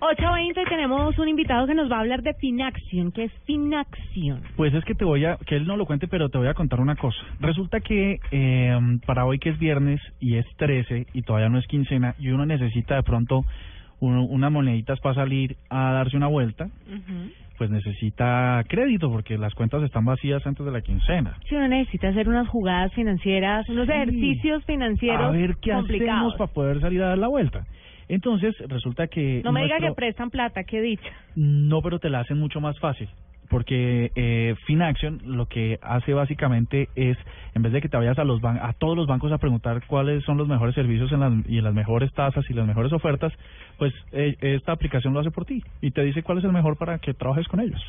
8.20 y tenemos un invitado que nos va a hablar de Finaction. ¿Qué es Finaction? Pues es que te voy a, que él no lo cuente, pero te voy a contar una cosa. Resulta que eh, para hoy que es viernes y es 13 y todavía no es quincena y uno necesita de pronto uno, unas moneditas para salir a darse una vuelta, pues necesita crédito porque las cuentas están vacías antes de la quincena. Si uno necesita hacer unas jugadas financieras, unos Sí. ejercicios financieros A ver qué complicados. hacemos para poder salir a dar la vuelta. Entonces resulta que No me diga que prestan plata, qué dicha. No, pero te la hacen mucho más fácil. Porque eh, Finaction lo que hace básicamente es, en vez de que te vayas a los ban a todos los bancos a preguntar cuáles son los mejores servicios en las, y las mejores tasas y las mejores ofertas, pues eh, esta aplicación lo hace por ti y te dice cuál es el mejor para que trabajes con ellos.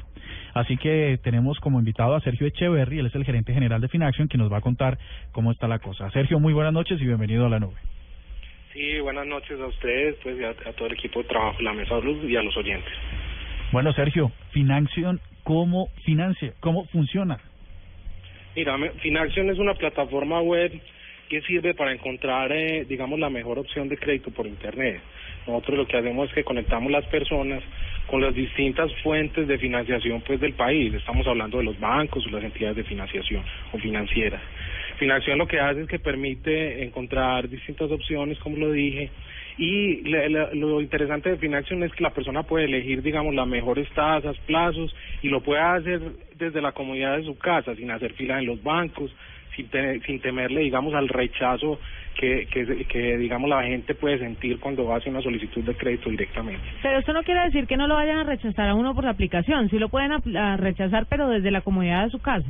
Así que tenemos como invitado a Sergio Echeverry, él es el gerente general de Finaction, que nos va a contar cómo está la cosa. Sergio, muy buenas noches y bienvenido a la nube. Sí, buenas noches a ustedes, pues y a, a todo el equipo de trabajo, de la mesa luz y a los oyentes. Bueno, Sergio, Finaction, ¿cómo financia? ¿Cómo funciona? Mira, Finaction es una plataforma web que sirve para encontrar, eh, digamos, la mejor opción de crédito por Internet. Nosotros lo que hacemos es que conectamos las personas con las distintas fuentes de financiación pues del país. Estamos hablando de los bancos o las entidades de financiación o financieras. Financiación lo que hace es que permite encontrar distintas opciones, como lo dije, y le- le- lo interesante de Finaction es que la persona puede elegir, digamos, las mejores tasas, plazos, y lo puede hacer desde la comodidad de su casa, sin hacer fila en los bancos, sin, te- sin temerle, digamos, al rechazo que, digamos, la gente puede sentir cuando hace una solicitud de crédito directamente. Pero esto no quiere decir que no lo vayan a rechazar a uno por la aplicación. Sí lo pueden a rechazar, pero desde la comodidad de su casa.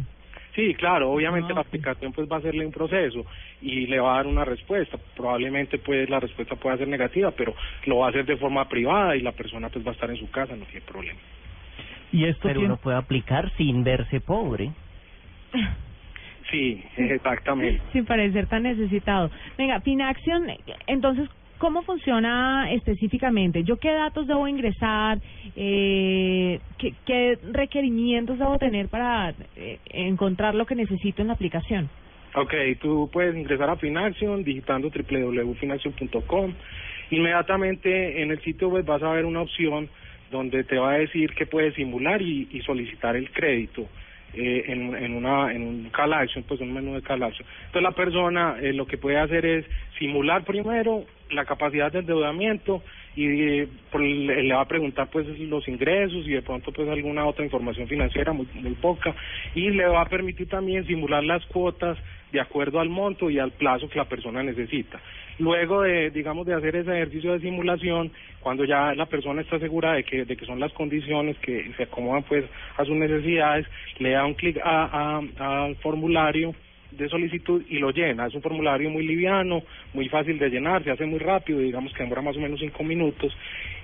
Sí, claro, obviamente Ah, la aplicación pues va a hacerle un proceso y le va a dar una respuesta. Probablemente pues la respuesta pueda ser negativa, pero lo va a hacer de forma privada y la persona pues va a estar en su casa, no tiene problema. Y esto Pero tiene... uno puede aplicar sin verse pobre. Sí, exactamente. Sin parecer tan necesitado. Venga, Finaction, entonces, ¿cómo funciona específicamente? ¿Yo qué datos debo ingresar? Eh, ¿qué, ¿Qué requerimientos debo tener para eh, encontrar lo que necesito en la aplicación? Ok, tú puedes ingresar a Finaction digitando www.finaction.com. Inmediatamente en el sitio web vas a ver una opción donde te va a decir que puedes simular y, solicitar el crédito eh, en, en, una, en un call action, pues un menú de call. Entonces la persona eh, lo que puede hacer es simular primero la capacidad de endeudamiento y eh, por- le, le va a preguntar pues los ingresos y de pronto pues alguna otra información financiera muy, muy poca y le va a permitir también simular las cuotas de acuerdo al monto y al plazo que la persona necesita. Luego de, digamos, de hacer ese ejercicio de simulación, cuando ya la persona está segura de que, de que son las condiciones que se acomodan pues a sus necesidades, le da un clic a, a- al formulario de solicitud y lo llena. Es un formulario muy liviano, muy fácil de llenar, se hace muy rápido, digamos que demora más o menos cinco minutos.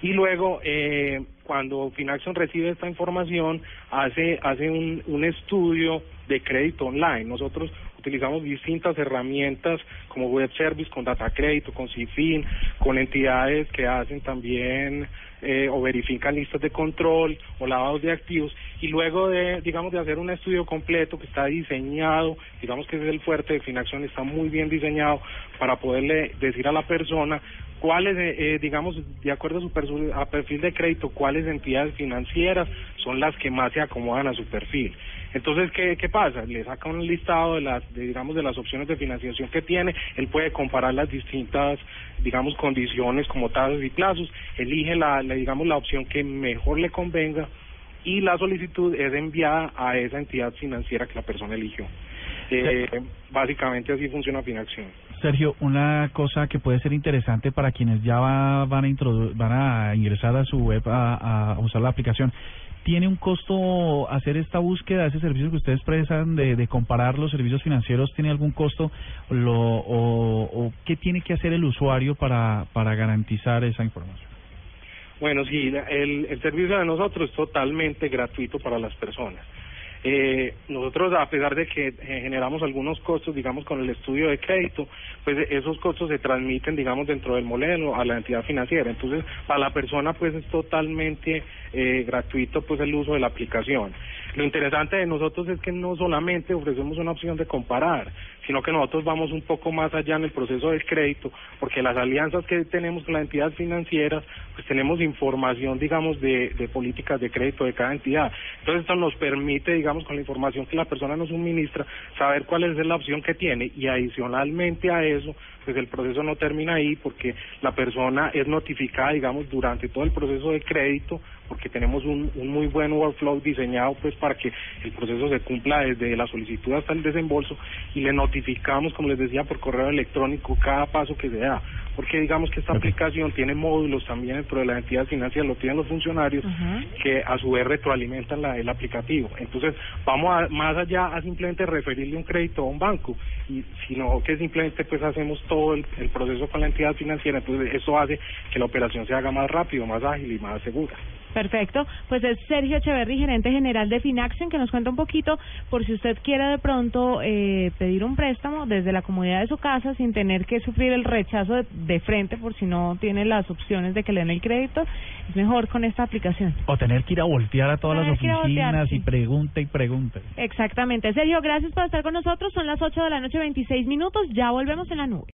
Y luego, eh, cuando Finaction recibe esta información, hace, hace un, un estudio de crédito online. Nosotros utilizamos distintas herramientas como web service, con data crédito, con CIFIN, con entidades que hacen también eh, o verifican listas de control o lavados de activos. Y luego de digamos de hacer un estudio completo que está diseñado digamos que es el fuerte de Finaction está muy bien diseñado para poderle decir a la persona cuáles eh, eh, digamos de acuerdo a su a perfil de crédito cuáles entidades financieras son las que más se acomodan a su perfil entonces, ¿qué, ¿qué pasa? Le saca un listado de las, de, digamos, de las opciones de financiación que tiene, él puede comparar las distintas, digamos, condiciones como tasas y plazos, elige la, la, digamos, la opción que mejor le convenga y la solicitud es enviada a esa entidad financiera que la persona eligió. Eh, básicamente así funciona Finaction. Sergio, una cosa que puede ser interesante para quienes ya va- van a van a ingresar a su web a, usar la aplicación. ¿Tiene un costo hacer esta búsqueda, ese servicio que ustedes prestan de, de comparar los servicios financieros? ¿Tiene algún costo lo, o, o qué tiene que hacer el usuario para, para garantizar esa información? Bueno, sí, el, el servicio de nosotros es totalmente gratuito para las personas. Eh, nosotros, a pesar de que eh, generamos algunos costos, digamos, con el estudio de crédito, pues esos costos se transmiten, digamos, dentro del modelo a la entidad financiera. Entonces, para la persona, pues es totalmente eh, gratuito, pues el uso de la aplicación. Lo interesante de nosotros es que no solamente ofrecemos una opción de comparar, sino que nosotros vamos un poco más allá en el proceso del crédito, porque las alianzas que tenemos con las entidades financieras, pues tenemos información, digamos, de, políticas de crédito de cada entidad. Entonces esto nos permite, digamos, con la información que la persona nos suministra, saber cuál es la opción que tiene y adicionalmente a eso, pues el proceso no termina ahí porque la persona es notificada, digamos, durante todo el proceso de crédito, porque tenemos un muy buen workflow diseñado pues para que el proceso se cumpla desde la solicitud hasta el desembolso y le notificamos, como les decía, por correo electrónico cada paso que se da porque digamos que esta aplicación tiene módulos también dentro de la entidad financiera, lo tienen los funcionarios, que a su vez retroalimentan la, el aplicativo. Entonces, vamos a, más allá a simplemente referirle un crédito a un banco, y sino que simplemente pues hacemos todo el, el proceso con la entidad financiera, entonces eso hace que la operación se haga más rápido, más ágil y más segura. Perfecto. Pues es Sergio Echeverry, gerente general de Finaction, que nos cuenta un poquito por si usted quiere de pronto eh, pedir un préstamo desde la comodidad de su casa sin tener que sufrir el rechazo de, de frente por si no tiene las opciones de que le den el crédito. Es mejor con esta aplicación. O tener que ir a voltear a todas Tener las oficinas voltear, sí. y pregunta y pregunta. Exactamente. Sergio, gracias por estar con nosotros. Son las 8 de la noche, 26 minutos. Ya volvemos en la nube.